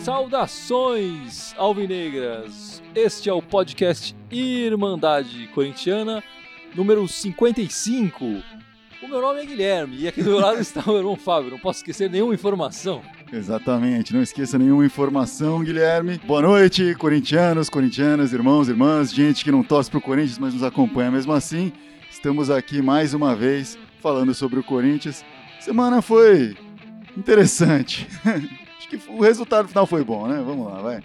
Saudações alvinegras! Este é o podcast Irmandade Corintiana, número 55. O meu nome é Guilherme e aqui do meu lado está o meu irmão Fábio. Não posso esquecer nenhuma informação. Exatamente, não esqueça nenhuma informação, Guilherme. Boa noite, corintianos, corintianas, irmãos, irmãs, gente que não torce pro Corinthians, mas nos acompanha mesmo assim. Estamos aqui mais uma vez falando sobre o Corinthians. Semana foi interessante. Acho que o resultado final foi bom, né? Vamos lá, vai.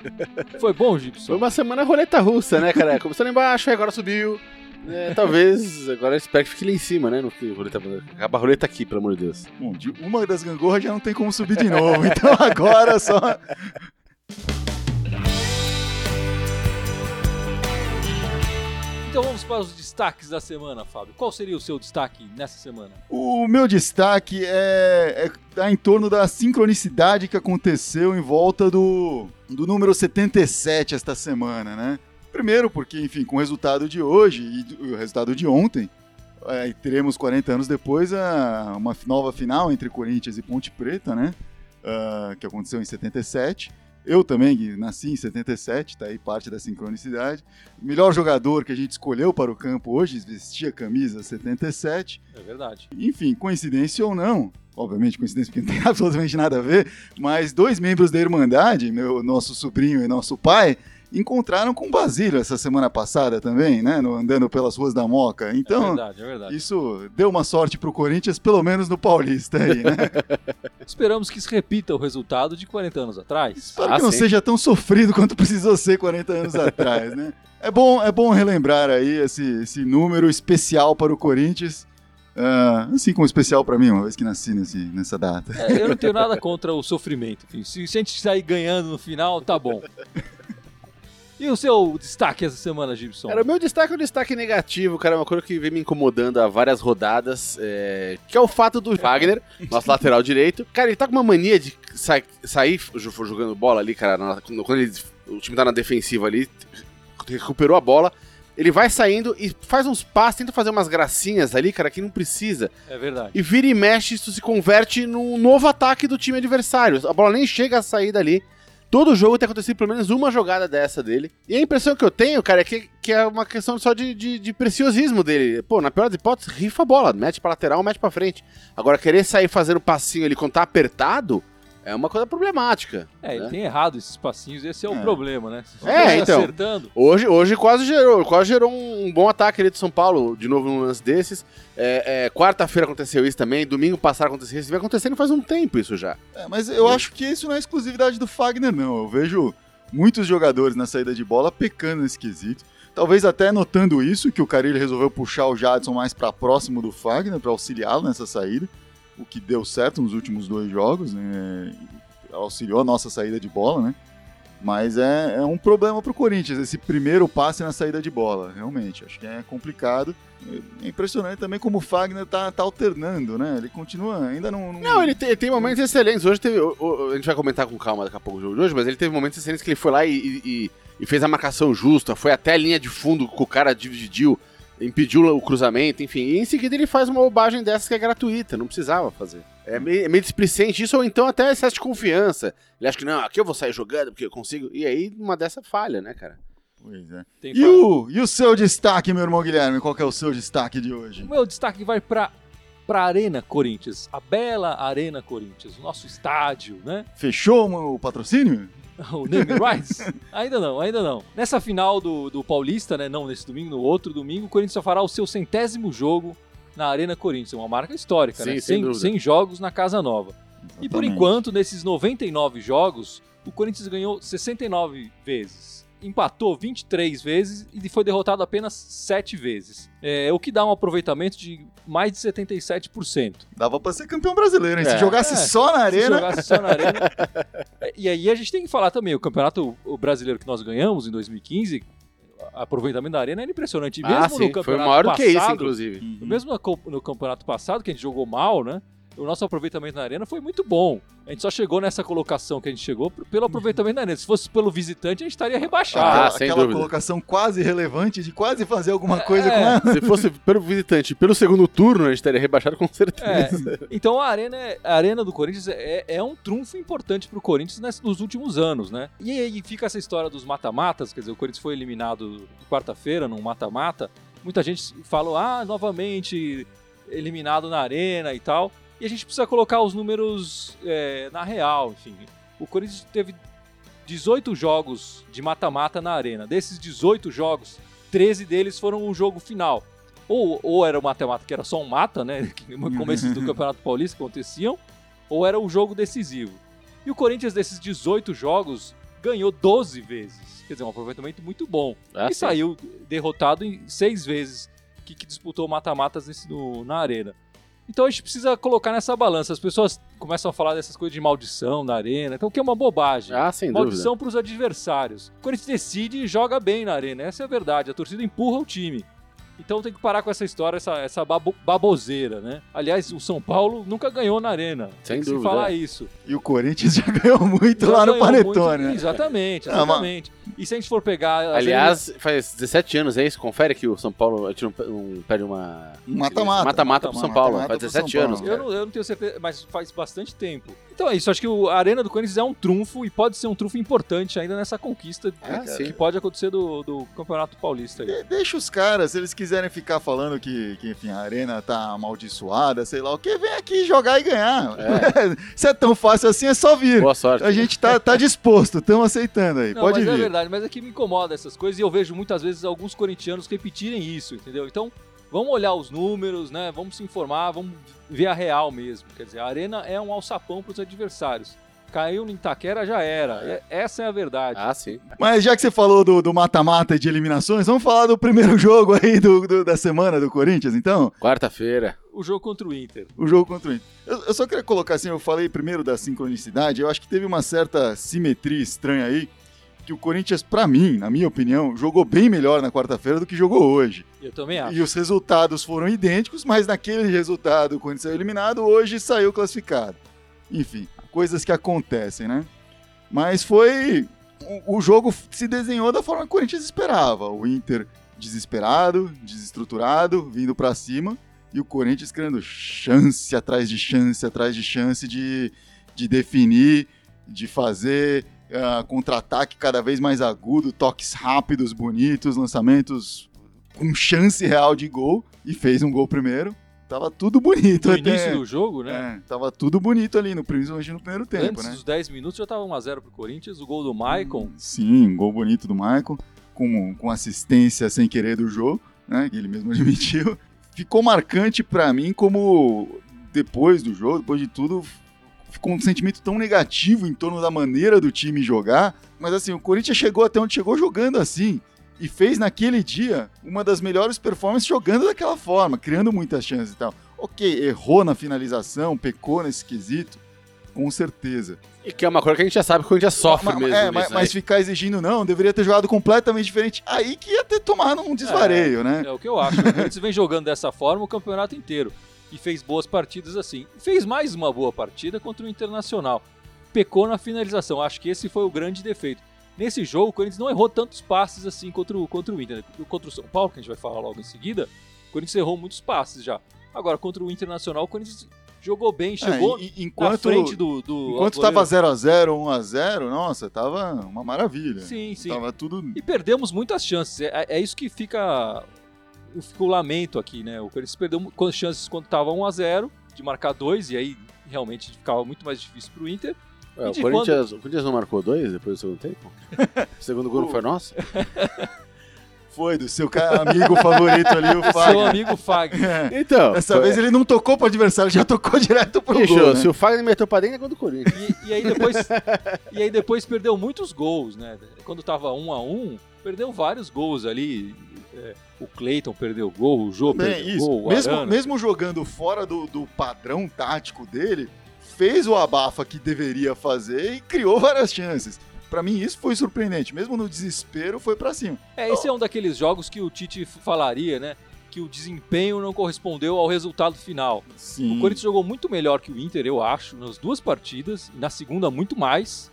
Foi bom, Foi Gibson? uma semana roleta russa, né, cara? Começou lá embaixo, agora subiu. É, talvez agora eu espero que fique lá em cima, né? Não fique roleta, acaba a roleta aqui, pelo amor de Deus. Bom, de uma das gangorras já não tem como subir de novo, então agora só. Então vamos para os destaques da semana, Fábio. Qual seria o seu destaque nessa semana? O meu destaque é, é tá em torno da sincronicidade que aconteceu em volta do, do número 77 esta semana, né? Primeiro porque, enfim, com o resultado de hoje e o resultado de ontem, é, teremos 40 anos depois a, uma nova final entre Corinthians e Ponte Preta, né? Ah, que aconteceu em 77. Eu também nasci em 77, tá aí parte da sincronicidade. O melhor jogador que a gente escolheu para o campo hoje vestia a camisa 77. É verdade. Enfim, coincidência ou não, obviamente coincidência porque não tem absolutamente nada a ver, mas dois membros da Irmandade, meu nosso sobrinho e nosso pai, encontraram com Basílio essa semana passada também, né? no- andando pelas ruas da Moca. é Então, verdade, é verdade. isso deu uma sorte pro Corinthians, pelo menos no Paulista aí, né? Esperamos que se repita o resultado de 40 anos atrás. Espero Ah, que não sim. seja tão sofrido quanto precisou ser 40 anos atrás, né? É bom, é bom relembrar aí esse, esse número especial para o Corinthians. ah, assim como especial para mim, uma vez que nasci nesse, nessa data. É, eu não tenho nada contra o sofrimento. Enfim, se, se a gente sair ganhando no final, tá bom. E o seu destaque essa semana, Gibson? Cara, o meu destaque é um destaque negativo, cara, é uma coisa que vem me incomodando há várias rodadas, é, que é o fato do Wagner, nosso lateral direito. Cara, ele tá com uma mania de sa- sair jo- jogando bola ali, cara, na- quando ele- o time tá na defensiva ali, recuperou a bola, ele vai saindo e faz uns passos, tenta fazer umas gracinhas ali, cara, que não precisa. É verdade. E vira e mexe, isso se converte num novo ataque do time adversário. A bola nem chega a sair dali. Todo jogo tem acontecido pelo menos uma jogada dessa dele. E a impressão que eu tenho, cara, é que, que é uma questão só de, de, de preciosismo dele. Pô, na pior das hipóteses, rifa a bola, mete pra lateral, mete pra frente. Agora, querer sair fazendo passinho ali quando tá apertado é uma coisa problemática. É, ele né? tem errado esses passinhos, esse é o É. problema, né? É, então. acertando. Hoje, hoje quase gerou, quase gerou um, bom ataque ali de São Paulo, de novo num lance desses. É, é, Quarta-feira aconteceu isso também, domingo passado aconteceu isso, vem acontecendo faz um tempo isso já. É, mas eu acho que isso não é exclusividade do Fagner, não. Eu vejo muitos jogadores na saída de bola pecando nesse quesito. Talvez até notando isso, que o Carilho resolveu puxar o Jadson mais para próximo do Fagner, para auxiliá-lo nessa saída, o que deu certo nos últimos dois jogos, né? auxiliou a nossa saída de bola, né? Mas é, é um problema pro Corinthians, esse primeiro passe na saída de bola, realmente. Acho que é complicado. É impressionante também como o Fagner tá, tá alternando, né? Ele continua, ainda não... Não, ele tem, tem momentos excelentes. Hoje teve. o- o- a gente vai comentar com calma daqui a pouco o jogo de hoje, mas ele teve momentos excelentes que ele foi lá e- e- e fez a marcação justa, foi até a linha de fundo que o cara dividiu, impediu o cruzamento, enfim. E em seguida ele faz uma bobagem dessas que é gratuita, não precisava fazer. É meio, é meio displicente isso, ou então até excesso de confiança. Ele acha que não, aqui eu vou sair jogando porque eu consigo. E aí uma dessa falha, né, cara? Pois é. Tem E o, e o seu destaque, meu irmão Guilherme? Qual que é o seu destaque de hoje? O meu destaque vai para para Arena Corinthians, a bela Arena Corinthians, o nosso estádio, né? Fechou o patrocínio? O Name Rights? ainda não, ainda não. Nessa final do, do Paulista, né? Não nesse domingo, no outro domingo, o Corinthians fará o seu centésimo jogo na Arena Corinthians. Uma marca histórica, Sim, né? sem 100, dúvida. 100 jogos na Casa Nova. E por Exatamente. enquanto, nesses 99 jogos, o Corinthians ganhou 69 vezes. Empatou 23 vezes e foi derrotado apenas 7 vezes. É, o que dá um aproveitamento de mais de 77%. Dava pra ser campeão brasileiro, hein? Se É. jogasse É. só na Se arena. jogasse só na arena. E aí a gente tem que falar também, o campeonato brasileiro que nós ganhamos em 2015, o aproveitamento da arena era impressionante. E mesmo ah, no sim, campeonato foi maior do que isso, passado, inclusive. Uhum. Mesmo no campeonato passado, que a gente jogou mal, né? O nosso aproveitamento na arena foi muito bom. A gente só chegou nessa colocação que a gente chegou pelo aproveitamento na arena. Se fosse pelo visitante, a gente estaria rebaixado. Ah, aquela sem aquela dúvida. colocação quase relevante de quase fazer alguma coisa É. com ela. Se fosse pelo visitante pelo segundo turno, a gente teria rebaixado com É, certeza. então a arena, é- a arena do Corinthians é, é um trunfo importante pro Corinthians nes- nos últimos anos, né? E aí fica essa história dos mata-matas, quer dizer, o Corinthians foi eliminado quarta-feira num mata-mata. Muita gente falou, ah, novamente eliminado na arena e tal. E a gente precisa colocar os números é, na real, enfim. O Corinthians teve 18 jogos de mata-mata na arena. Desses 18 jogos, 13 deles foram o jogo final. Ou, ou era o mata-mata que era só um mata, né? No começo do Campeonato Paulista aconteciam, ou era o jogo decisivo. E o Corinthians, desses 18 jogos, ganhou 12 vezes. Quer dizer, um aproveitamento muito bom. Ah, e sim. saiu derrotado em seis vezes que, que disputou mata-matas na arena. Então a gente precisa colocar nessa balança. As pessoas começam a falar dessas coisas de maldição na arena, então o que é uma bobagem. Ah, sem dúvida. Maldição para os adversários. O Corinthians decide e joga bem na arena. Essa é a verdade. A torcida empurra o time. Então tem que parar com essa história, essa, essa babo- baboseira, né? Aliás, o São Paulo nunca ganhou na arena. Sem tem que dúvida, Se falar é. isso. E o Corinthians já ganhou muito Já lá no ganhou Panetone, muito- né? Exatamente, mas- exatamente. E se a gente for pegar. Aliás, faz 17 anos, é isso? Confere que o São Paulo a gente não, não perde uma. Um Mata-mata. Mata-mata pro São Paulo. Mata-mata Faz pro 17 São anos. Eu não, eu não tenho certeza, mas faz bastante tempo. Então é isso, acho que o- a Arena do Corinthians é um trunfo e pode ser um trunfo importante ainda nessa conquista Ah, que sim. pode acontecer do, do Campeonato Paulista. Aí. De- Deixa os caras, se eles quiserem ficar falando que, que, enfim, a arena tá amaldiçoada, sei lá o que, vem aqui jogar e ganhar. se é tão fácil assim, é só vir. Boa sorte. A gente tá, tá disposto, estamos aceitando aí. Não, Pode mas é vir. verdade, mas é que me incomoda essas coisas e eu vejo muitas vezes alguns corintianos repetirem isso, entendeu? Então, vamos olhar os números, né? Vamos se informar, vamos ver a real mesmo. Quer dizer, a arena é um alçapão para os adversários. Caiu no Itaquera, já era. É- Essa é a verdade. Ah, sim. Mas já que você falou do do mata-mata e de eliminações, vamos falar do primeiro jogo aí do, do- da semana do Corinthians, então? Quarta-feira. O jogo contra o Inter. O jogo contra o Inter. Eu, eu só queria colocar assim, eu falei primeiro da sincronicidade, eu acho que teve uma certa simetria estranha aí, que o Corinthians, pra mim, na minha opinião, jogou bem melhor na quarta-feira do que jogou hoje. Eu também acho. E os resultados foram idênticos, mas naquele resultado, quando saiu eliminado, hoje saiu classificado. Enfim, coisas que acontecem, né? Mas foi. O, o jogo se desenhou da forma que o Corinthians esperava. O Inter desesperado, desestruturado, vindo pra cima. E o Corinthians criando chance atrás de chance atrás de chance de, de definir, de fazer ah, contra-ataque cada vez mais agudo, toques rápidos, bonitos, lançamentos com chance real de gol. E fez um gol primeiro. Tava tudo bonito No até. início do jogo, né? É, tava tudo bonito ali, no, principalmente no primeiro tempo, Antes né? dos 10 minutos já tava 1x0 pro Corinthians. O gol do Maicon. Sim, um gol bonito do Michael, com, com assistência sem querer do jogo, né? Que ele mesmo admitiu. Ficou marcante pra mim como depois do jogo, depois de tudo, ficou um sentimento tão negativo em torno da maneira do time jogar. Mas assim, o Corinthians chegou até onde chegou jogando assim. E fez naquele dia uma das melhores performances jogando daquela forma, criando muitas chances e tal. Ok, errou na finalização, pecou nesse quesito, com certeza. E que é uma coisa que a gente já sabe que o Corinthians sofre Ma- ma- mesmo. É, mas, né? mas ficar exigindo não, deveria ter jogado completamente diferente. Aí que ia ter tomado um desvareio, né? É o que eu acho. O Corinthians vem jogando dessa forma o campeonato inteiro. E fez boas partidas assim. Fez mais uma boa partida contra o Internacional. Pecou na finalização. Acho que esse foi o grande defeito. Nesse jogo, o Corinthians não errou tantos passes assim contra o, contra o Inter. Contra o São Paulo, que a gente vai falar logo em seguida, o Corinthians errou muitos passes já. Agora, contra o Internacional, o Corinthians jogou bem, chegou É, e- na enquanto frente do. do enquanto goleiro. tava 0x0, 1x0, nossa, tava uma maravilha. Sim, sim. Tava tudo. E perdemos muitas chances. É, é isso que fica. Fica o lamento aqui, né? O Corinthians perdeu chances quando estava 1x0 de marcar dois, e aí realmente ficava muito mais difícil pro Inter. Ué, E o, Corinthians, o Corinthians não marcou dois depois do segundo tempo? o segundo gol não foi nosso? Foi do seu amigo favorito ali, o Seu Fagner. amigo Fagner. É. Então. Dessa foi- vez ele não tocou pro adversário, já tocou direto pro Bicho, gol, né? se o Fagner meteu pra dentro é gol do Corinthians. E, e aí depois, e aí depois perdeu muitos gols, né? Quando tava 1 a 1 perdeu vários gols ali. É, o Cleiton perdeu gol, o Jô Bem, perdeu isso. gol, o mesmo, Arana. mesmo jogando fora do, do padrão tático dele, fez o abafa que deveria fazer e criou várias chances. Pra mim, isso foi surpreendente. Mesmo no desespero, foi pra cima. É, esse é um daqueles jogos que o Tite falaria, né? que o desempenho não correspondeu ao resultado final. Sim. O Corinthians jogou muito melhor que o Inter, eu acho, nas duas partidas, e na segunda muito mais.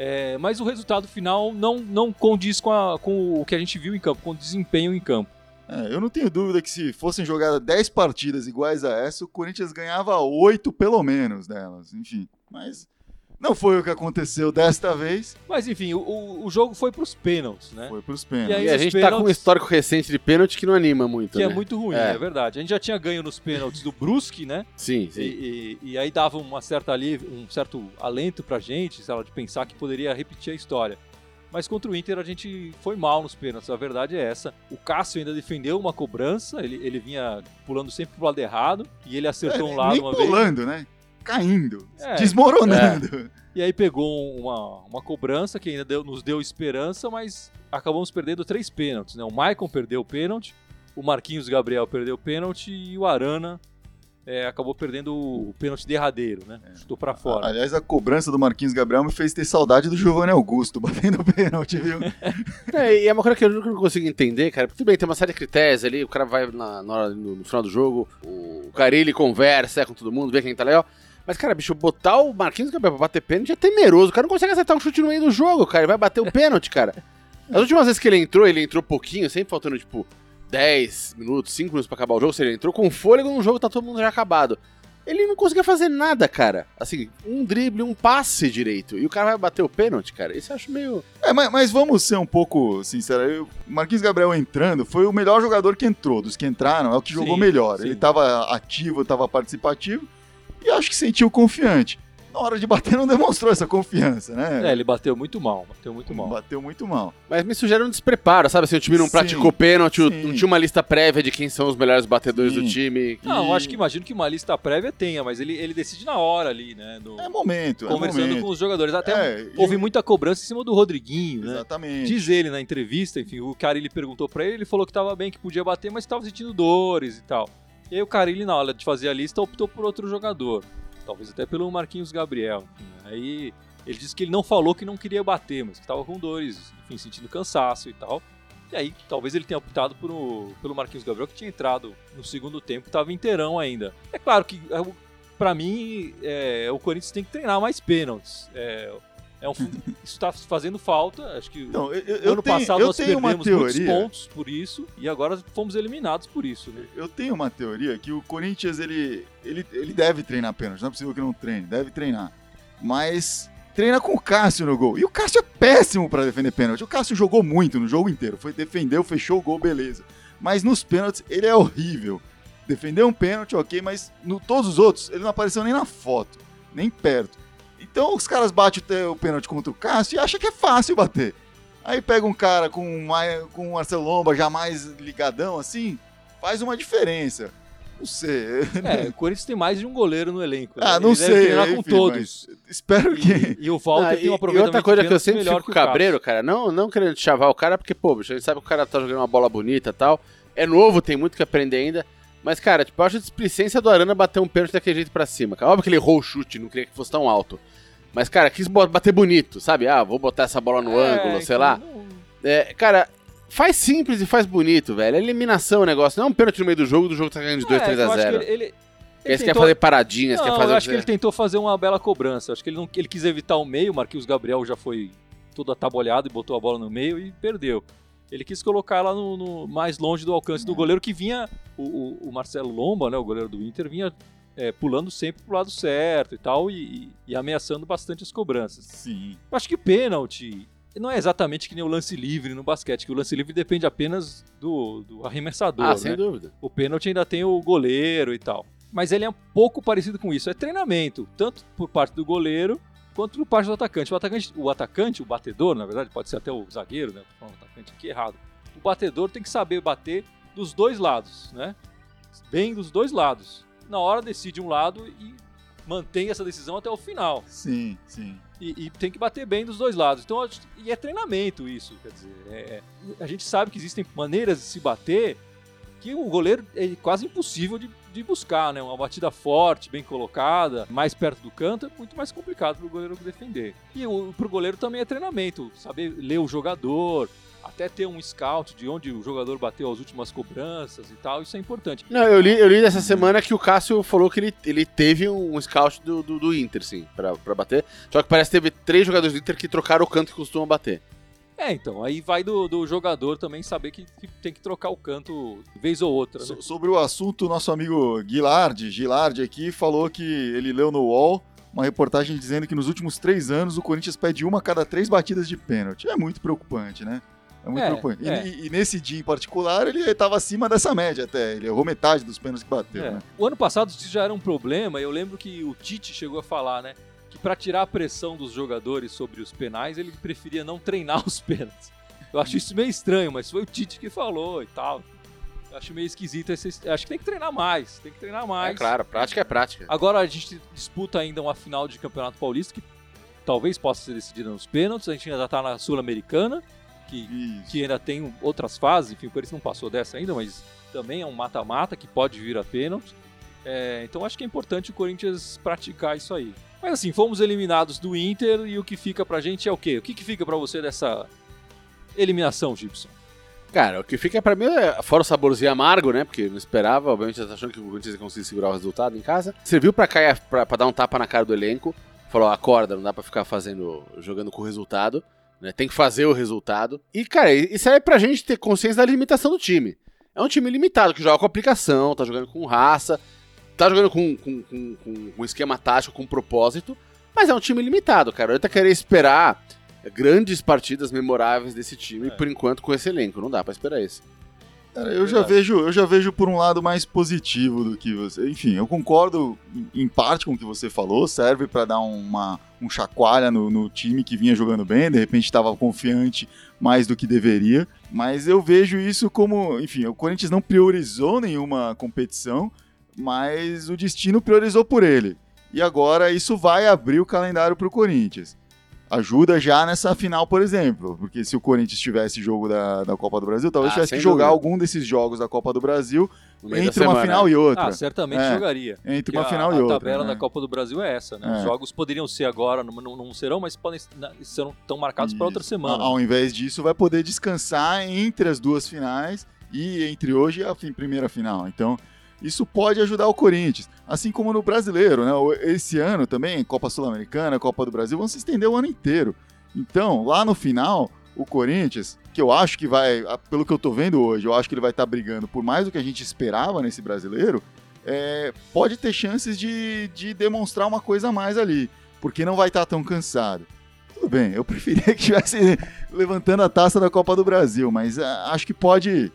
É, mas o resultado final não, não condiz com, a- com o que a gente viu em campo, com o desempenho em campo. É, eu não tenho dúvida que se fossem jogadas 10 partidas iguais a essa, o Corinthians ganhava 8 pelo menos delas. Enfim, mas não foi o que aconteceu desta vez. Mas enfim, o- o, jogo foi pros pênaltis, né? Foi pros E pênaltis. aí E a gente tá com um pênaltis- histórico recente de pênalti que não anima muito, Que né? é muito ruim, É. é. verdade. A gente já tinha ganho nos pênaltis do Brusque, né? Sim, sim. E, e- e aí dava uma certa ali, um certo alento pra gente, sei lá, de pensar que poderia repetir a história. Mas contra o Inter a gente foi mal nos pênaltis, a verdade é essa. O Cássio ainda defendeu uma cobrança, ele, ele vinha pulando sempre pro lado errado, e ele acertou É, um lado nem uma vez. pulando, né? Caindo, É. desmoronando. E aí pegou uma, uma cobrança que ainda deu- nos deu esperança, mas acabamos perdendo três pênaltis, né? O Maicon perdeu o pênalti, o Marquinhos Gabriel perdeu o pênalti e o Arana é, acabou perdendo o pênalti derradeiro, né? Chutou pra fora. Aliás, a cobrança do Marquinhos Gabriel me fez ter saudade do Giovanni Augusto batendo pênalti, viu? É, e é uma coisa que eu nunca consigo entender, cara. Tudo bem, tem uma série de critérios ali, o cara vai na, na hora- no, no final do jogo, o Carilli conversa com todo mundo, vê quem tá legal. Mas, cara, bicho, botar o Marquinhos Gabriel pra bater pênalti é temeroso. O cara não consegue acertar um chute no meio do jogo, cara. Ele vai bater o pênalti, cara. As últimas vezes que ele entrou, ele entrou pouquinho, sempre faltando, tipo, 10 minutos, 5 minutos pra acabar o jogo. Se ele entrou com fôlego no jogo, tá todo mundo já acabado. Ele não conseguia fazer nada, cara. Assim, um drible, um passe direito. E o cara vai bater o pênalti, cara. Isso eu acho meio. É, mas, mas vamos ser um pouco sinceros. O Marquinhos Gabriel entrando foi o melhor jogador que entrou. Dos que entraram, é o que jogou Sim, melhor. sim. Ele tava ativo, tava participativo e acho que sentiu confiante. Na hora de bater, não demonstrou essa confiança, né? É, ele bateu muito mal, bateu muito mal. Bateu muito mal. Mas me sugere um despreparo, sabe? Assim, o time não Sim, praticou pênalti, não tinha uma lista prévia de quem são os melhores batedores Sim. do time. Não, E- acho que imagino que uma lista prévia tenha, mas ele, ele decide na hora ali, né? no- É momento, é conversando momento. com os jogadores. Até É, houve muita cobrança em cima do Rodriguinho, né? Exatamente. Diz ele na entrevista, enfim, o Carilli perguntou pra ele, ele falou que tava bem, que podia bater, mas tava sentindo dores e tal. E aí o Carilli, na hora de fazer a lista, optou por outro jogador. Talvez até pelo Marquinhos Gabriel. enfim. Aí ele disse que ele não falou que não queria bater, mas que tava com dores, enfim, sentindo cansaço e tal. E aí, talvez ele tenha optado por pelo Marquinhos Gabriel, que tinha entrado no segundo tempo, tava inteirão ainda. É claro que, é, pra mim, é, o Corinthians tem que treinar mais pênaltis. É, é um, isso tá fazendo falta, acho que Então, eu, eu ano tenho, passado eu nós perdemos muitos pontos por isso e agora fomos eliminados por isso. Né? Eu tenho uma teoria que o Corinthians ele, ele, ele deve treinar pênalti, não é possível que não treine, deve treinar. Mas treina com o Cássio no gol. E o Cássio é péssimo pra defender pênalti. O Cássio jogou muito no jogo inteiro, foi defendeu, fechou o gol, beleza. Mas nos pênaltis ele é horrível. Defendeu um pênalti, ok, mas no todos os outros ele não apareceu nem na foto, nem perto. Então os caras batem o pênalti contra o Cássio e acham que é fácil bater. Aí pega um cara com, mai- com Lomba já mais ligadão assim, faz uma diferença. Não sei. É, o Corinthians tem mais de um goleiro no elenco. né? Ah, não sei. treinar com enfim, todos. Espero que. E, e o Walter Ah, tem um e, e aproveitamento outra coisa que eu sempre fico que o cabreiro, cara, não, não querendo chavar o cara, porque, pô, bicho, a gente sabe que o cara tá jogando uma bola bonita e tal. É novo, tem muito que aprender ainda. Mas, cara, tipo, eu acho a displicência do Arana bater um pênalti daquele jeito pra cima. Cara. Óbvio que ele errou o chute, não queria que fosse tão alto. Mas, cara, quis bater bonito, sabe? Ah, vou botar essa bola no É, ângulo, sei então, lá. não- É, cara, faz simples e faz bonito, velho. É eliminação o negócio. Não é um pênalti no meio do jogo, do jogo tá ganhando de 2, É, 3 eu a acho que 0 Ele, ele, ele Esse quer tentou- fazer paradinhas, quer fazer. eu acho que ele tentou fazer uma bela cobrança. Acho que ele, não, ele quis evitar o meio, o Marquinhos Gabriel já foi todo atabolhado e botou a bola no meio e perdeu. Ele quis colocar ela no, no- mais longe do alcance do goleiro que vinha, o, o- o Marcelo Lomba, né, o goleiro do Inter, vinha é, pulando sempre pro lado certo e tal, e, e- ameaçando bastante as cobranças. Sim. Eu acho que pênalti não é exatamente que nem o lance livre no basquete, que o lance livre depende apenas do, do arremessador, Ah, né? sem dúvida. O pênalti ainda tem o goleiro e tal. Mas ele é um pouco parecido com isso. É treinamento, tanto por parte do goleiro quanto por parte do atacante. O atacante, o, atacante, o batedor, na verdade, pode ser até o zagueiro, né? Tô falando atacante aqui errado. O batedor tem que saber bater dos dois lados, né? Bem dos dois lados. Na hora decide um lado e mantém essa decisão até o final. Sim, sim. E, e tem que bater bem dos dois lados. Então, e é treinamento isso, quer dizer. é- a gente sabe que existem maneiras de se bater que o goleiro é quase impossível de, de buscar, né? Uma batida forte, bem colocada, mais perto do canto, é muito mais complicado para o goleiro defender. E o, pro goleiro também é treinamento, saber ler o jogador, até ter um scout de onde o jogador bateu as últimas cobranças e tal, isso é importante. Não, eu li, eu li dessa semana que o Cássio falou que ele, ele teve um scout do, do, do Inter, sim, pra, pra bater. Só que parece que teve três jogadores do Inter que trocaram o canto que costumam bater. É, então, aí vai do, do jogador também saber que, que tem que trocar o canto vez ou outra. Né? So- sobre o assunto, nosso amigo Guilherme, Gilardi aqui, falou que ele leu no UOL uma reportagem dizendo que nos últimos três anos o Corinthians pede uma a cada três batidas de pênalti. É muito preocupante, né? É muito É, preocupante. E- é. E, e nesse dia em particular, ele estava acima dessa média até. Ele errou metade dos pênaltis que bateu, É. né? O ano passado isso já era um problema, eu lembro que o Tite chegou a falar, né? Que pra tirar a pressão dos jogadores sobre os penais, ele preferia não treinar os pênaltis. Eu acho isso meio estranho, mas foi o Tite que falou e tal. Eu acho meio esquisito esse. Acho que tem que treinar mais, tem que treinar mais. É claro, prática é prática. Agora a gente disputa ainda uma final de Campeonato Paulista que talvez possa ser decidida nos pênaltis. A gente ainda tá na Sul-Americana, que Isso. que ainda tem outras fases, enfim, o Corinthians não passou dessa ainda, mas também é um mata-mata que pode vir a pênalti. É, então acho que é importante o Corinthians praticar isso aí. Mas assim, fomos eliminados do Inter e o que fica pra gente é o quê? O que, que fica pra você dessa eliminação, Gibson? Cara, o que fica pra mim é, fora o saborzinho amargo, né? Porque não esperava, obviamente, tá achando que o Corinthians ia conseguir segurar o resultado em casa. Serviu pra cair, pra, pra dar um tapa na cara do elenco. Falou, acorda, não dá pra ficar fazendo, jogando com o resultado. Né? Tem que fazer o resultado. E, cara, isso é pra gente ter consciência da limitação do time. É um time limitado, que joga com aplicação, tá jogando com raça, tá jogando com, com, com, com um esquema tático, com propósito, mas é um time limitado, cara. Eu tá querer esperar grandes partidas memoráveis desse time, É. por enquanto, com esse elenco. Não dá pra esperar isso. Cara, eu já vejo, eu já vejo por um lado mais positivo do que você. Enfim, eu concordo em- em parte com o que você falou. Serve para dar uma um chacoalha no, no time que vinha jogando bem. De repente estava confiante mais do que deveria. Mas eu vejo isso como, enfim, o Corinthians não priorizou nenhuma competição, mas o destino priorizou por ele. E agora isso vai abrir o calendário para o Corinthians. Ajuda já nessa final, por exemplo. Porque se o Corinthians tivesse jogo da, da Copa do Brasil, talvez Ah, tivesse que jogar dúvida. algum desses jogos da Copa do Brasil entre uma semana, final né? e outra. Ah, certamente É. jogaria. Entre uma a- final a, e outra. tabela né? da Copa do Brasil é essa, né? É. Os jogos poderiam ser agora, não, não, não serão, mas podem na- serão tão marcados para outra semana. Ao invés disso, vai poder descansar entre as duas finais e entre hoje e a fim- primeira final. Então, isso pode ajudar o Corinthians. Assim como no brasileiro, né? Esse ano também, Copa Sul-Americana, Copa do Brasil, vão se estender o ano inteiro. Então, lá no final, o Corinthians, que eu acho que vai, pelo que eu tô vendo hoje, eu acho que ele vai estar brigando por mais do que a gente esperava nesse brasileiro, é, pode ter chances de, de demonstrar uma coisa a mais ali, porque não vai estar tão cansado. Tudo bem, eu preferia que estivesse levantando a taça da Copa do Brasil, mas ah, acho que pode,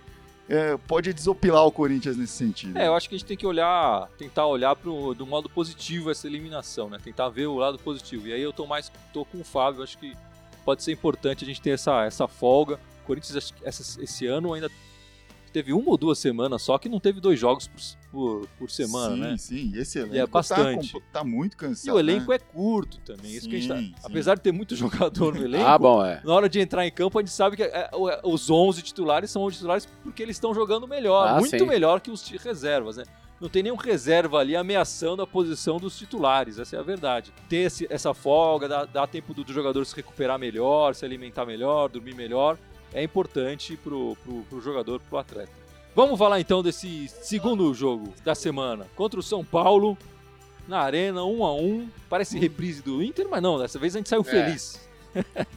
é, pode desopilar o Corinthians nesse sentido. É, eu acho que a gente tem que olhar, tentar olhar pro, do modo positivo essa eliminação, né? Tentar ver o lado positivo. E aí eu tô mais tô com o Fábio, acho que pode ser importante a gente ter essa, essa folga. O Corinthians esse ano ainda teve uma ou duas semanas só que não teve dois jogos por, por, por semana, sim, né? Sim, e esse elenco E é bastante. Tá, com- tá muito cansado. E o elenco né? é curto também. Isso que a gente tá- Sim, sim. apesar de ter muito jogador no elenco, Ah, bom, é. na hora de entrar em campo, a gente sabe que é, o- os 11 titulares são os titulares porque eles estão jogando melhor, Ah, muito sim. melhor que os reservas, né? Não tem nenhum reserva ali ameaçando a posição dos titulares, essa é a verdade. Ter esse- essa folga, dá, dá tempo do, do jogador se recuperar melhor, se alimentar melhor, dormir melhor, é importante pro, pro, pro jogador, pro atleta. Vamos falar então desse segundo jogo da semana contra o São Paulo, na Arena, 1 a 1 Parece reprise do Inter, mas não, dessa vez a gente saiu É. feliz.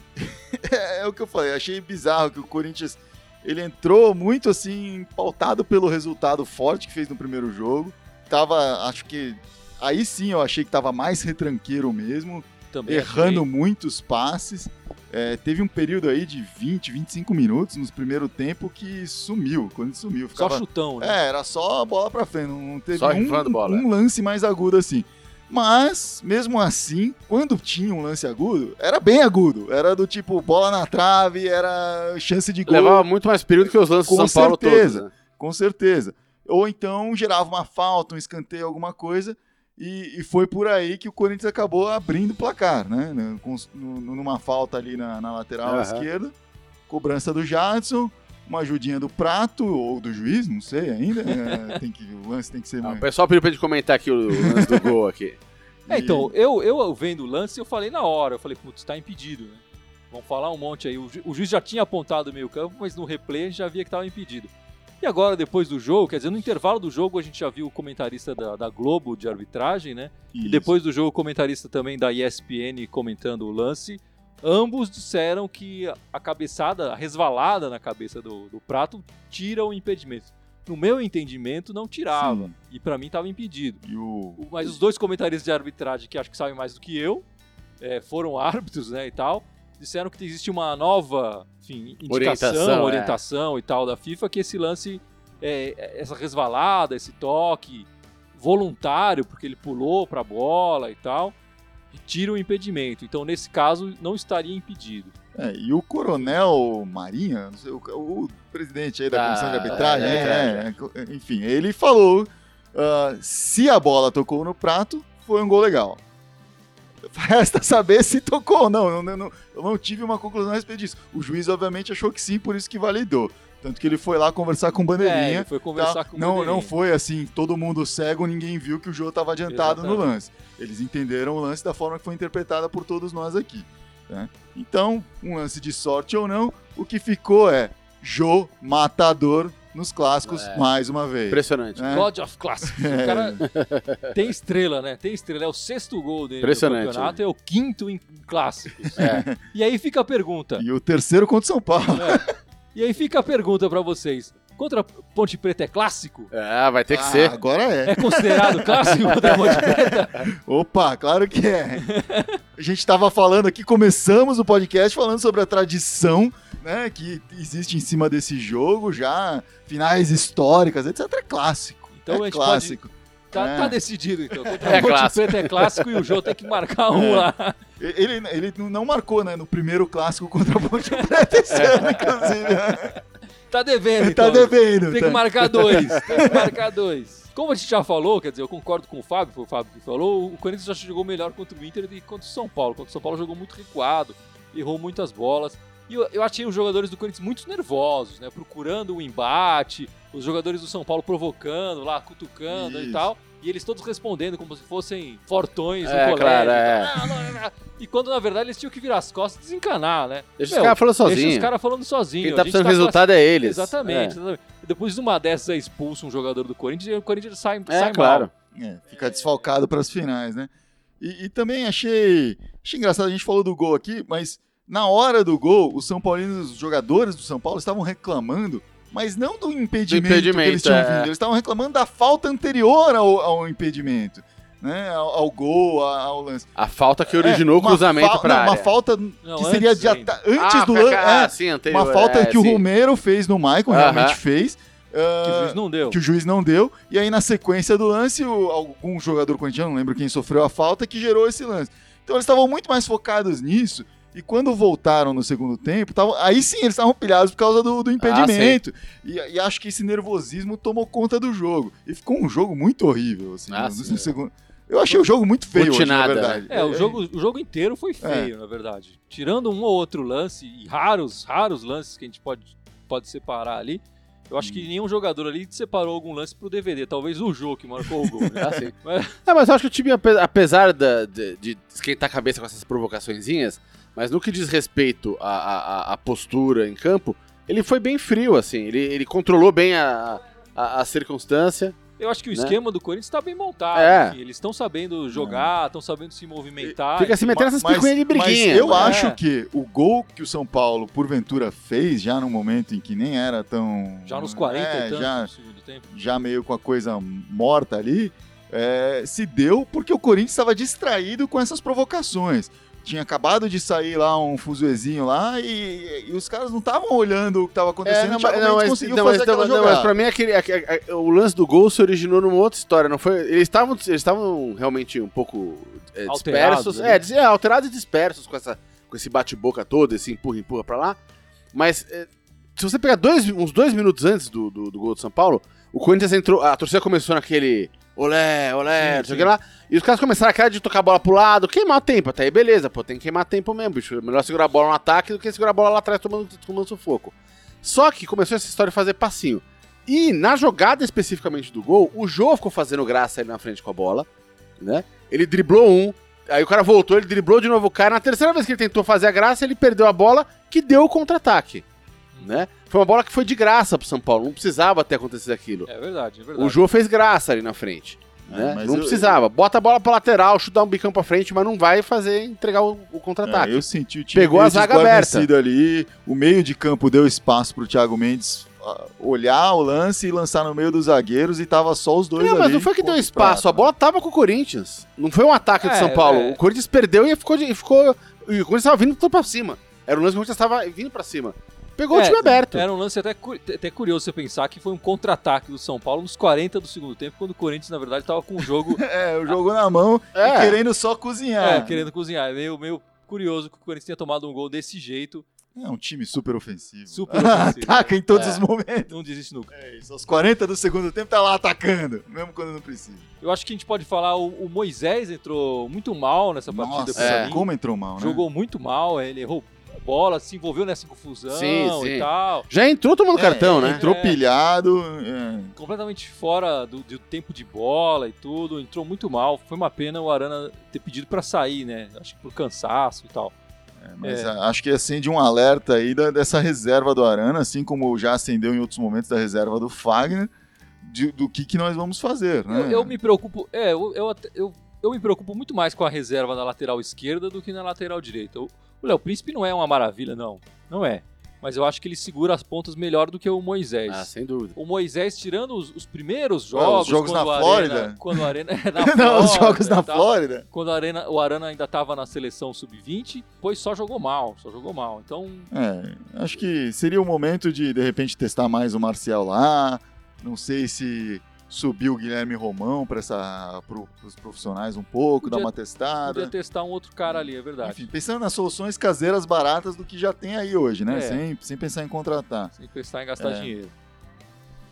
É, é o que eu falei, achei bizarro que o Corinthians ele entrou muito assim pautado pelo resultado forte que fez no primeiro jogo. Tava, acho que aí sim eu achei que tava mais retranqueiro mesmo, Também errando achei. muitos passes. É, teve um período aí de 20, 25 minutos no primeiro tempo que sumiu, quando sumiu. Só Ficava, chutão, né? é, era só a bola pra frente, não teve Só um, bola, um lance mais agudo assim. Mas, mesmo assim, quando tinha um lance agudo, era bem agudo. Era do tipo bola na trave, era chance de gol. Levava muito mais período que os lances Com do São Paulo certeza. todos. né? Com certeza. Ou então gerava uma falta, um escanteio, alguma coisa. E, e foi por aí que o Corinthians acabou abrindo o placar, né? com- no- numa falta ali na, na lateral Aham. esquerda. Cobrança do Jadson, uma ajudinha do Prato ou do juiz, não sei ainda. é, tem que, o lance tem que ser Ah, mais. o pessoal pediu pra gente comentar aqui o lance do gol aqui. É, então, eu, eu vendo o lance, eu falei na hora, eu falei, putz, tá impedido, né? Vamos falar um monte aí. O, ju- o juiz já tinha apontado o meio campo, mas no replay a gente já via que estava impedido. E agora, depois do jogo, quer dizer, no intervalo do jogo, a gente já viu o comentarista da, da Globo de arbitragem, né? E Isso. depois do jogo, o comentarista também da ESPN comentando o lance. Ambos disseram que a cabeçada, a resvalada na cabeça do, do prato, tira o impedimento. No meu entendimento, não tirava. Sim. E pra mim tava impedido. E. O- Mas os dois comentaristas de arbitragem, que acho que sabem mais do que eu, é, foram árbitros, né, e tal, disseram que existe uma nova, enfim, indicação, Orientação, orientação, é. e tal da FIFA, que esse lance, é, é, essa resvalada, esse toque voluntário, porque ele pulou pra bola e tal, tira o impedimento. Então, nesse caso, não estaria impedido. É, e o coronel Marinha, não sei, o, o presidente aí da Da- comissão de arbitragem, da é, é, enfim, ele falou: ah, se a bola tocou no prato, foi um gol legal. Resta saber se tocou ou não. Eu não, não- eu não tive uma conclusão a respeito disso. O juiz, obviamente, achou que sim, por isso que validou. Tanto que ele foi lá conversar com o É, bandeirinha. ele foi conversar tá? com o não, não Bandeirinha. foi assim, todo mundo cego, ninguém viu que o jogo estava adiantado no Exatamente. lance. Eles entenderam o lance da forma que foi interpretada por todos nós aqui. né? Então, um lance de sorte ou não, o que ficou é Jô matador nos clássicos É. mais uma vez. Impressionante. É. God of Classics. O cara tem estrela, né? Tem estrela. É o sexto gol dele no Impressionante, campeonato, é o quinto em clássicos. É. E aí fica a pergunta. E o terceiro contra o São Paulo. é, e aí fica a pergunta pra vocês. Contra a Ponte Preta é clássico? É, vai ter que Ah, ser. Agora é. É considerado clássico contra a Ponte Preta? Opa, claro que é. A gente estava falando aqui, começamos o podcast falando sobre a tradição né, que existe em cima desse jogo, já finais históricas, etc. É clássico. Então é a gente clássico. Tá, É. tá decidido, então. Contra É a Ponte clássico. Preta é clássico e o Jô tem que marcar um É. lá. Ele, ele não marcou, né, no primeiro clássico contra a Ponte Preta esse ano, inclusive. Tá devendo, tá então. devendo. Tem tá. que marcar dois. Tem que marcar dois. Como a gente já falou, quer dizer, eu concordo com o Fábio, foi o Fábio que falou, o Corinthians já jogou melhor contra o Inter do que contra o São Paulo. Contra o São Paulo jogou muito recuado, errou muitas bolas. E eu, eu achei os jogadores do Corinthians muito nervosos, né? Procurando o embate, os jogadores do São Paulo provocando lá, cutucando e Isso. tal. E eles todos respondendo como se fossem fortões no É, colégio. claro, é. Ah, não, não, não. E quando na verdade eles tinham que virar as costas e desencanar, né? Deixa Meu, os caras falando Deixa os sozinho. caras falando sozinho. Quem A tá precisando de tá resultado é eles. Exatamente, exatamente. Depois de uma dessas é expulso um jogador do Corinthians e o Corinthians sai, É, sai é claro. mal. É, fica desfalcado para as finais, né? E, e também achei, achei engraçado, a gente falou do gol aqui, mas na hora do gol, os São Paulinos, os jogadores do São Paulo estavam reclamando, mas não do impedimento, impedimento, que eles tinham é. vindo, eles estavam reclamando da falta anterior ao, ao impedimento, né? Ao, ao gol, ao lance. A falta que originou É, o cruzamento fa- pra não, área. Uma falta Não, que seria antes de antes ah, do lance. é, ah, sim, anterior. uma falta é, que o sim. Romero fez no Maicon, Aham. realmente fez. Que ah, o juiz não deu. que o juiz não deu. E aí, na sequência do lance, o- algum jogador corintiano, não lembro quem sofreu a falta, que gerou esse lance. Então eles estavam muito mais focados nisso. E quando voltaram no segundo tempo, tavam, aí sim eles estavam pilhados por causa do, do impedimento. e, e acho que esse nervosismo tomou conta do jogo. E ficou um jogo muito horrível. Assim, Ah, no- sim. no segundo. Eu achei o jogo muito feio, hoje, na Rotinada, verdade. É, o jogo, o jogo inteiro foi feio, na verdade. Tirando um ou outro lance, e raros, raros lances que a gente pode, pode separar ali, eu acho que Hum. nenhum jogador ali separou algum lance pro DVD. Talvez o Jô que marcou o gol, né? Ah, sim. Mas- É, mas eu acho que o time, ape- apesar da- de, de esquentar a cabeça com essas provocaçõezinhas, mas no que diz respeito à, à- à postura em campo, ele foi bem frio, assim. Ele, ele controlou bem a, a, a circunstância. Eu acho que o Né? esquema do Corinthians tá bem montado. É. enfim, eles estão sabendo jogar, estão sabendo se movimentar. Fica se metendo essas Mas- picuinhas de briguinha. Mas eu É. acho que o gol que o São Paulo, porventura, fez, já no momento em que nem era tão. Já nos 40 é, e tantos já, do segundo tempo. já meio com a coisa morta ali, é, se deu porque o Corinthians estava distraído com essas provocações. Tinha acabado de sair lá um fuzuezinho lá e, e os caras não estavam olhando o que estava acontecendo. É, não, mas, não, mas, conseguiu não, fazer mas, aquela não, não, jogada. mas pra mim aquele, a- a- a- o lance do gol se originou numa outra história, não foi? Eles estavam eles estavam realmente um pouco é, Alterados, dispersos, né? é, é, alterados e dispersos com essa com esse bate-boca todo, esse empurra empurra pra lá. Mas é, se você pegar dois, uns dois minutos antes do, do, do gol do São Paulo, o Corinthians entrou, a torcida começou naquele olé, olé, Sim, não sei o que lá. E os caras começaram a de tocar a bola pro lado, queimar tempo, até aí beleza, pô, tem que queimar tempo mesmo, bicho. É melhor segurar a bola no ataque do que segurar a bola lá atrás tomando, tomando sufoco. Só que começou essa história de fazer passinho. E na jogada especificamente do gol, o Jô ficou fazendo graça ali na frente com a bola, né? Ele driblou um, Aí o cara voltou, ele driblou de novo o cara. Na terceira vez que ele tentou fazer a graça, ele perdeu a bola que deu o contra-ataque. Né? Foi uma bola que foi de graça pro São Paulo, não precisava ter acontecido aquilo. É verdade, é verdade. O Jô fez graça ali na frente. É, né? mas Não eu- precisava. Bota a bola pra lateral, chutar um bicão pra frente, mas não vai fazer entregar o, o É, contra-ataque. eu senti o time Pegou a zaga desguarnecido ali. O meio de campo deu espaço pro Thiago Mendes ah, olhar o lance e lançar no meio dos zagueiros e tava só os dois Não, ali. mas não foi que deu o espaço, a bola tava com o Corinthians. Não foi um ataque do É, São Paulo. é. O Corinthians perdeu e ficou, de- e ficou. E o Corinthians tava vindo tudo pra cima. Era um lance que o Corinthians tava vindo pra cima. Pegou o É, time aberto. Era um lance até, cu- até curioso você pensar que foi um contra-ataque do São Paulo nos 40 do segundo tempo, quando o Corinthians, na verdade, tava com o jogo É, o jogo na mão É. e querendo só cozinhar. é, querendo cozinhar. É meio, meio curioso que o Corinthians tenha tomado um gol desse jeito. É um time super ofensivo. Super ofensivo. Ataca em todos É. os momentos. Não desiste nunca. É isso, aos 40 do segundo tempo tá lá atacando, mesmo quando não precisa. Eu acho que a gente pode falar, o, o Moisés entrou muito mal nessa partida Nossa, pra é. mim. como entrou mal, né? Jogou muito mal, ele errou bola, se envolveu nessa confusão Sim, sim. e tal. Já entrou tomando É, cartão, né? Entrou É. pilhado. é. completamente fora do, do tempo de bola e tudo, entrou muito mal. Foi uma pena o Arana ter pedido pra sair, né? Acho que por cansaço e tal. É, mas É. acho que acende um alerta aí da- dessa reserva do Arana, assim como já acendeu em outros momentos da reserva do Fagner, de- do que, que nós vamos fazer, né? Eu, eu me preocupo, é, eu, eu, eu, eu me preocupo muito mais com a reserva na lateral esquerda do que na lateral direita. O o Léo Príncipe não é uma maravilha, não. Não é. Mas eu acho que ele segura as pontas melhor do que o Moisés. Ah, sem dúvida. O Moisés, tirando os, os primeiros Ah, jogos. os jogos na Flórida? Arena, quando o Arena. é, na Não, os Flórida jogos na. Flórida. Quando o Arena, o Arana ainda estava na seleção sub-20, pois só jogou mal, só jogou mal. Então, É, acho que seria o momento de, de repente, testar mais o Marcial lá. Não sei se subir o Guilherme Romão para os profissionais um pouco, dar Podia- uma testada. podia testar um outro cara ali, é verdade. Enfim, pensando nas soluções caseiras baratas do que já tem aí hoje, né? É. Sem, sem pensar em contratar. Sem pensar em gastar É. dinheiro.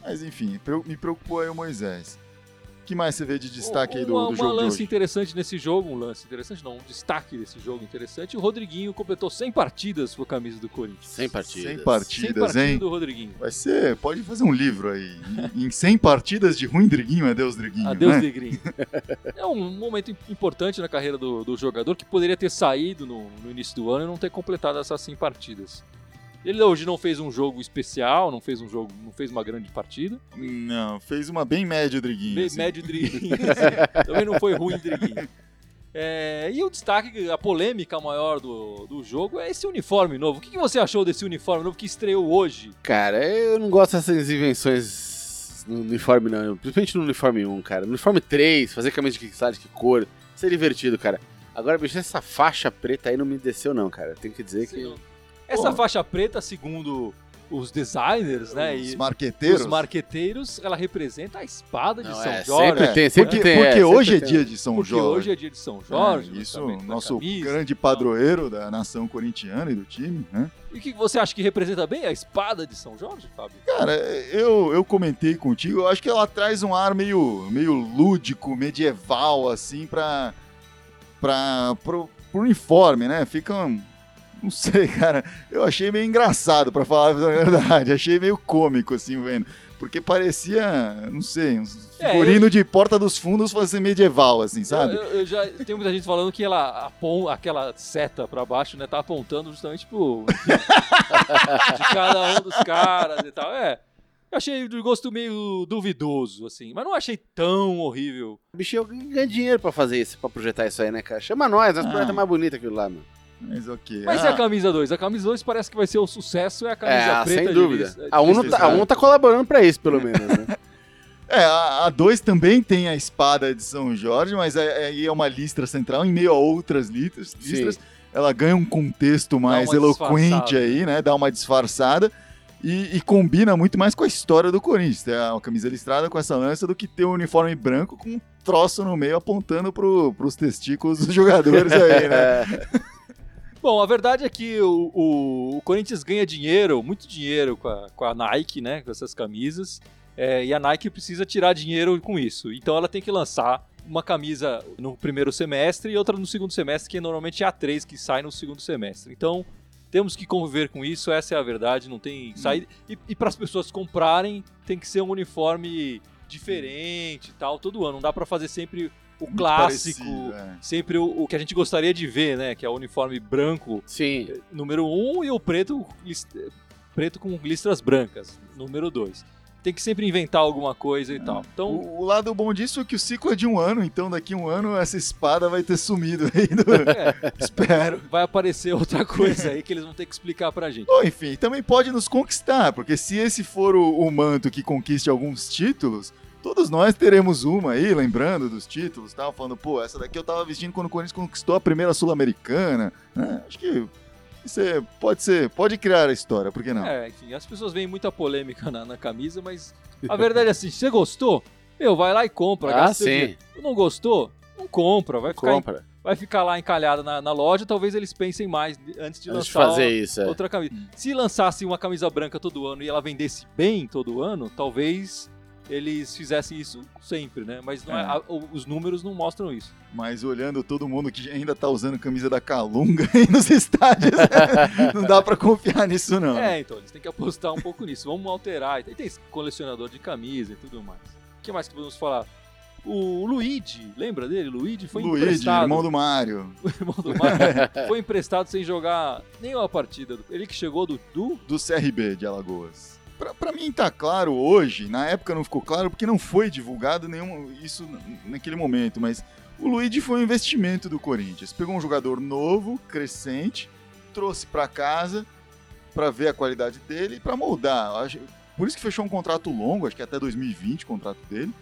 Mas enfim, me preocupou aí o Moisés. O que mais você vê de destaque aí do, uma, do uma jogo de lance hoje? interessante nesse jogo, um lance interessante não, um destaque desse jogo interessante, o Rodriguinho completou 100 partidas com a camisa do Corinthians. 100 partidas. 100 100 partidas, partidas hein? do Rodriguinho. Vai ser, pode fazer um livro aí. Em 100 partidas de ruim Driguinho, adeus Driguinho. Adeus, né? Negrinho. é um momento im- importante na carreira do, do jogador que poderia ter saído no, no início do ano e não ter completado essas 100 partidas. Ele hoje não fez um jogo especial, não fez um jogo, não fez uma grande partida. Não, fez uma bem média o Driguinho. Me- assim. Médio Driguinho. assim. Também não foi ruim Driguinho. É, e o destaque, a polêmica maior do, do jogo é esse uniforme novo. O que, que você achou desse uniforme novo que estreou hoje? Cara, eu não gosto dessas invenções no uniforme, não. Principalmente no uniforme 1, cara. No uniforme 3, fazer camisa de de que cor. Isso é divertido, cara. Agora, bicho, essa faixa preta aí não me desceu, não, cara. Tem que dizer que. Essa Pô. faixa preta, segundo os designers, né? Os e marqueteiros. os marqueteiros, ela representa a espada de Não, São é, Jorge. sempre É, tem, sempre porque, tem, porque é, hoje é dia de São Porque Jorge. hoje é dia de São Jorge. É, isso, nosso camisa. grande padroeiro da nação corintiana e do time, né? E o que você acha que representa bem a espada de São Jorge, Fábio? Cara, eu, eu comentei contigo, eu acho que ela traz um ar meio, meio lúdico, medieval, assim, pra, pra, pro, pro uniforme, né? Fica um, Não sei, cara. Eu achei meio engraçado, pra falar a verdade. Achei meio cômico, assim, vendo. Porque parecia, não sei, um É, figurino de Porta dos Fundos fosse medieval, assim, sabe? Eu, eu- eu já tem muita gente falando que ela apon, aquela seta pra baixo, né, tá apontando justamente pro de cada um dos caras e tal. É. Eu achei de gosto meio duvidoso, assim, mas não achei tão horrível. Bicho, eu ganho dinheiro pra fazer isso, pra projetar isso aí, né, cara? Chama nós, nós Ah. projetamos mais bonito aquilo lá, meu. Mas ok. Mas Ah, e a camisa 2? A camisa 2 parece que vai ser o sucesso, é a camisa É, preta sem dúvida. de A um, não tá, a um tá colaborando pra isso, pelo menos, né? É, a 2 também tem a espada de São Jorge, mas é- aí é, uma listra central em meio a outras listras. listras. Ela ganha um contexto mais uma eloquente disfarçada. aí, né? Dá uma disfarçada. E, e combina muito mais com a história do Corinthians. Ter a camisa listrada com essa lança do que ter um uniforme branco com um troço no meio apontando pro, pros testículos dos jogadores aí, né? Bom, a verdade é que o, o- o Corinthians ganha dinheiro, muito dinheiro com a, com a Nike, né? Com essas camisas. É, e a Nike precisa tirar dinheiro com isso. Então ela tem que lançar uma camisa no primeiro semestre e outra no segundo semestre, que normalmente é a 3 que sai no segundo semestre. Então temos que conviver com isso, essa é a verdade, não tem saída. E, e para as pessoas comprarem, tem que ser um uniforme diferente e tal, todo ano. Não dá para fazer sempre o Muito clássico, parecido, é. sempre o, o que a gente gostaria de ver, né? Que é o uniforme branco Sim. número um e o preto, preto com listras brancas, número dois. Tem que sempre inventar alguma coisa e tal. Então, O, o lado bom disso é que o ciclo é de um ano, então daqui a um ano essa espada vai ter sumido aí. do- é, Espero. vai aparecer outra coisa aí que eles vão ter que explicar pra gente. Ou enfim, também pode nos conquistar, porque se esse for o, o manto que conquiste alguns títulos, todos nós teremos uma aí, lembrando dos títulos, tal, falando, pô, essa daqui eu tava vestindo quando o Corinthians conquistou a primeira Sul-Americana, né? Acho que isso é- pode ser, pode criar a história, por que não? É, enfim, as pessoas veem muita polêmica na, na camisa, mas a verdade é assim, se você gostou, meu, vai lá e compra. Ah, gasta sim. dinheiro. Não gostou? Não compra, vai ficar, Compra. vai ficar lá encalhado na, na loja, talvez eles pensem mais antes de Antes lançar fazer isso, é. outra camisa. Se lançasse uma camisa branca todo ano e ela vendesse bem todo ano, talvez eles fizessem isso sempre, né? Mas é- É. os números não mostram isso. Mas olhando todo mundo que ainda tá usando camisa da Calunga aí nos estádios, não dá pra confiar nisso não. É, então, eles têm que apostar um pouco nisso. Vamos alterar. E tem esse colecionador de camisa e tudo mais. O que mais que podemos falar? O Luigi, lembra dele? Luigi foi Luigi, emprestado. irmão do Mário, o irmão do Mario, foi emprestado sem jogar nenhuma partida. Ele que chegou do, do do CRB de Alagoas. Pra mim tá claro hoje, na época não ficou claro porque não foi divulgado nenhum isso naquele momento, mas o Luigi foi um investimento do Corinthians. Pegou um jogador novo, crescente, trouxe pra casa pra ver a qualidade dele e pra moldar. Por isso que fechou um contrato longo, acho que até 2020 o contrato dele.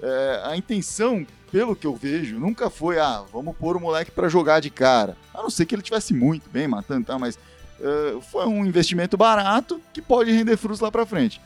É, a intenção, pelo que eu vejo, nunca foi, ah, vamos pôr o moleque pra jogar de cara. A não ser que ele tivesse muito bem matando, tá? Mas eh, foi um investimento barato que pode render frutos lá pra frente.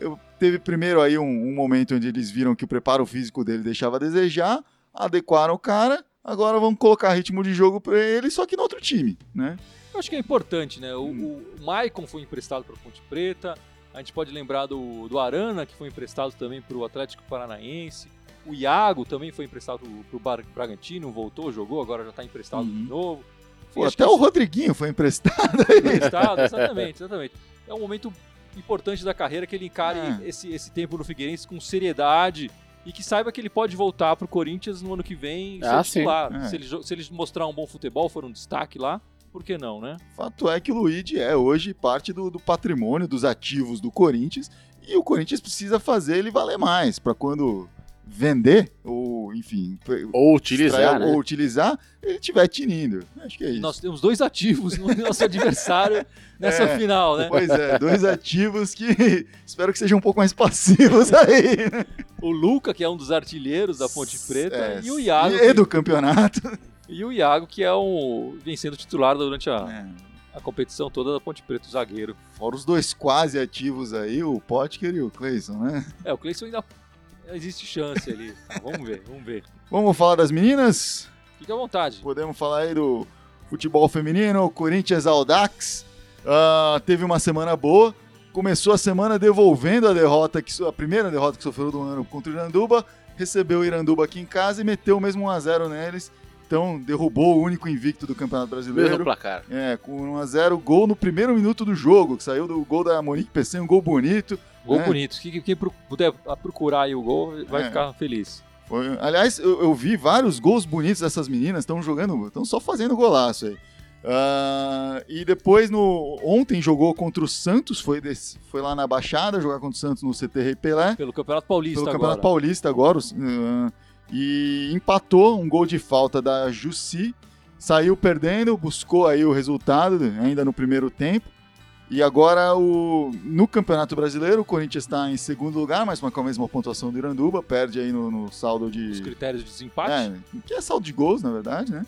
Eu, teve primeiro aí um, um momento onde eles viram que o preparo físico dele deixava a desejar, adequaram o cara, agora vamos colocar ritmo de jogo pra ele, só que no outro time, né? Eu acho que é importante, né? O, Hum. o Maicon foi emprestado para Ponte Preta. A gente pode lembrar do, do Arana, que foi emprestado também para o Atlético Paranaense. O Iago também foi emprestado para o Bragantino, voltou, jogou, agora já está emprestado Uhum. de novo. Pô, até que o Rodriguinho foi emprestado aí. emprestado, exatamente, exatamente. É um momento importante da carreira que ele encare É. esse, esse tempo no Figueirense com seriedade e que saiba que ele pode voltar pro Corinthians no ano que vem e Ah, titular. É. Se, ele, se ele mostrar um bom futebol, for um destaque lá, por que não, né? Fato é que o Luigi é hoje parte do, do patrimônio, dos ativos do Corinthians, e o Corinthians precisa fazer ele valer mais, pra quando vender, ou enfim, Ou utilizar, extrair né? ou utilizar, ele estiver tinindo. Acho que é isso. Nós temos dois ativos no nosso adversário nessa É, final, né? Pois é, dois ativos que espero que sejam um pouco mais passivos aí. né? O Luca, que é um dos artilheiros da Ponte Preta, É, e o Iago, E que, do campeonato. e o Iago, que é um vem sendo titular durante a, É, a competição toda da Ponte Preta, o zagueiro. Fora os dois quase ativos aí, o Potker e o Cleison, né? É, o Cleison ainda existe chance ali. vamos ver, vamos ver. Vamos falar das meninas? Fique à vontade. Podemos falar aí do futebol feminino, Corinthians Audax. Ah, teve uma semana boa. Começou a semana devolvendo a derrota, que a primeira derrota que sofreu do ano contra o Iranduba. Recebeu o Iranduba aqui em casa e meteu mesmo 1x0 neles. Então derrubou o único invicto do Campeonato Mesmo Brasileiro. placar. É, com 1x0, gol no primeiro minuto do jogo, que saiu do gol da Monique PC, um gol bonito. Gol É. bonito. Quem, quem puder procurar aí o gol vai É. ficar feliz. Foi- aliás, eu, eu vi vários gols bonitos dessas meninas, estão jogando, estão só fazendo golaço aí. Ah, e depois, no ontem jogou contra o Santos, foi, desse- foi lá na Baixada jogar contra o Santos no CT Rei Pelé, Pelo Campeonato Paulista pelo agora. Campeonato Paulista agora. ah, e empatou um gol de falta da Jussi, saiu perdendo, buscou aí o resultado ainda no primeiro tempo. E agora, o, no Campeonato Brasileiro, o Corinthians está em segundo lugar, mas com a mesma pontuação do Iranduba, perde aí no, no saldo de. Os critérios de desempate. É, que é saldo de gols, na verdade, né?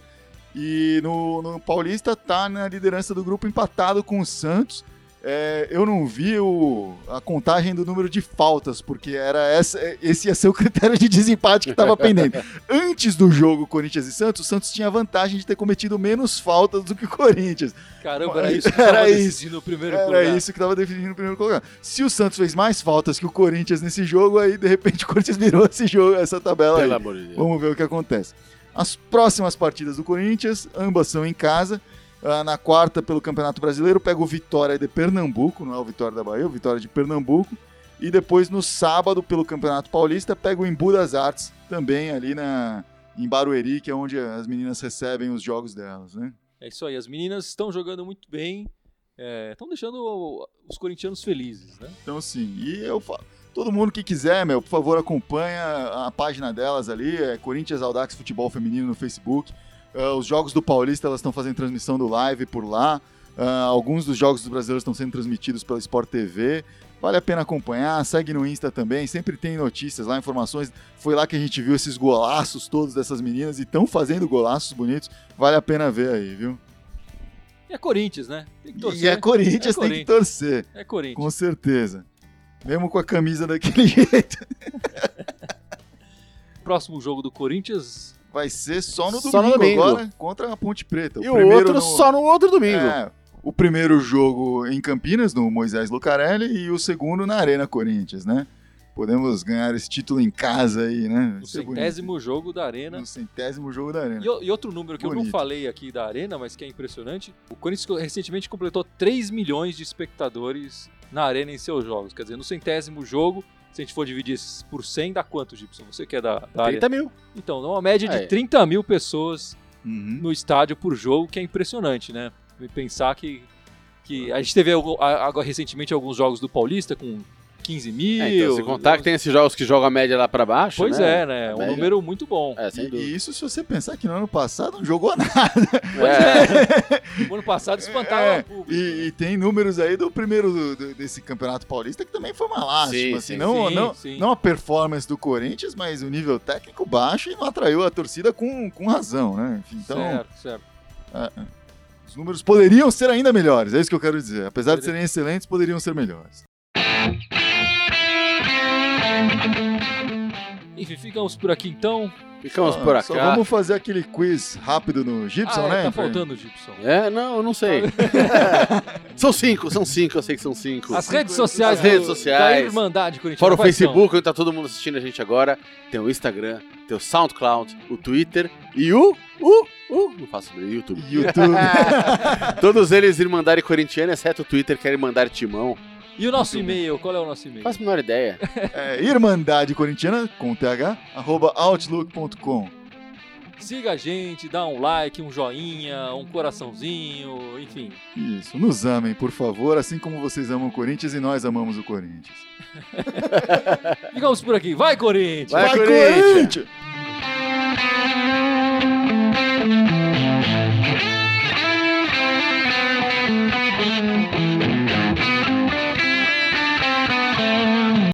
E no, no Paulista tá na liderança do grupo empatado com o Santos. É, eu não vi o, a contagem do número de faltas, porque era essa, esse ia ser o critério de desempate que estava pendente. Antes do jogo Corinthians e Santos, o Santos tinha a vantagem de ter cometido menos faltas do que o Corinthians. Caramba, era isso que tava isso. decidindo o primeiro Era lugar. isso que estava definindo o primeiro lugar. Se o Santos fez mais faltas que o Corinthians nesse jogo, aí de repente o Corinthians virou esse jogo, essa tabela aí. Pelo Deus. Vamos ver o que acontece. As próximas partidas do Corinthians, ambas são em casa. Ah, na quarta, pelo Campeonato Brasileiro, pega o Vitória de Pernambuco, não é o Vitória da Bahia, é o Vitória de Pernambuco. E depois, no sábado, pelo Campeonato Paulista, pega o Embu das Artes, também ali na, em Barueri, que é onde as meninas recebem os jogos delas, né? É isso aí, as meninas estão jogando muito bem, estão deixando o- os corintianos felizes, né? Então, assim, e eu falo, todo mundo que quiser, meu, por favor, acompanha a página delas ali, é Corinthians Audax Futebol Feminino no Facebook. Ah, os jogos do Paulista, elas estão fazendo transmissão do live por lá. Ah, alguns dos jogos dos brasileiros estão sendo transmitidos pela Sport TV. Vale a pena acompanhar, segue no Insta também, sempre tem notícias lá, informações. Foi lá que a gente viu esses golaços todos dessas meninas e estão fazendo golaços bonitos. Vale a pena ver aí, viu? E é Corinthians, né? Tem que torcer. E é Corinthians, É tem que torcer, É Corinthians. com certeza. Mesmo com a camisa daquele jeito. Próximo jogo do Corinthians, Vai ser só no domingo, Só no domingo. agora contra a Ponte Preta. E o outro só no outro domingo. É, o primeiro jogo em Campinas, no Moisés Lucarelli, e o segundo na Arena Corinthians, né? Podemos ganhar esse título em casa aí, né? No ser bonito. centésimo jogo da Arena. No centésimo jogo da Arena. E, o- e outro número que eu não Bonito. falei aqui da Arena, mas que é impressionante, o Corinthians recentemente completou 3 milhões de espectadores na Arena em seus jogos. Quer dizer, no centésimo jogo, se a gente for dividir isso por 100, dá quanto, Gibson? Você que é da, da Arena. 30 mil. Então, dá uma média de Aí. 30 mil pessoas Uhum. no estádio por jogo, que é impressionante, né? Pensar que, que a gente teve agora recentemente alguns jogos do Paulista com 15 mil. É, então, se contar que tem esses jogos que jogam a média lá pra baixo. Pois né? é, né? A Um média- número muito bom. É, sem E, e isso se você pensar que no ano passado não jogou nada. É. O ano passado espantava É, o público. e, e tem números aí do primeiro do- do- desse campeonato paulista que também foi uma lástima. Sim, assim, sim, não, sim, não, sim. não a performance do Corinthians, mas o nível técnico baixo e não atraiu a torcida com, com razão, né? Enfim, então, Certo, certo. os números poderiam ser ainda melhores, é isso que eu quero dizer. Apesar de serem excelentes, poderiam ser melhores. Enfim, ficamos por aqui então. Ficamos Ah, por Só acá. vamos fazer aquele quiz rápido no Gibson, ah, é, né? tá faltando, Gibson. É, não, eu não sei. são cinco, são cinco, eu sei que são cinco. As redes sociais, As redes sociais. da Irmandade Corintiana. Fora o quais são? Facebook, onde tá todo mundo assistindo a gente agora. Tem o Instagram, tem o SoundCloud, o Twitter e o. O. O. Não faço ideia, YouTube. YouTube. Todos eles Irmandade Corintiana, exceto o Twitter, que é Irmandade Timão. E o nosso e-mail? Qual é o nosso e-mail? Faço a menor ideia. É Irmandade Corintiana, com TH, arroba outlook.com. Siga a gente, dá um like, um joinha, um coraçãozinho, enfim. Isso, nos amem, por favor, assim como vocês amam o Corinthians e nós amamos o Corinthians. Ficamos por aqui. Vai, Corinthians! Vai, Vai Corinthians! Corinthians!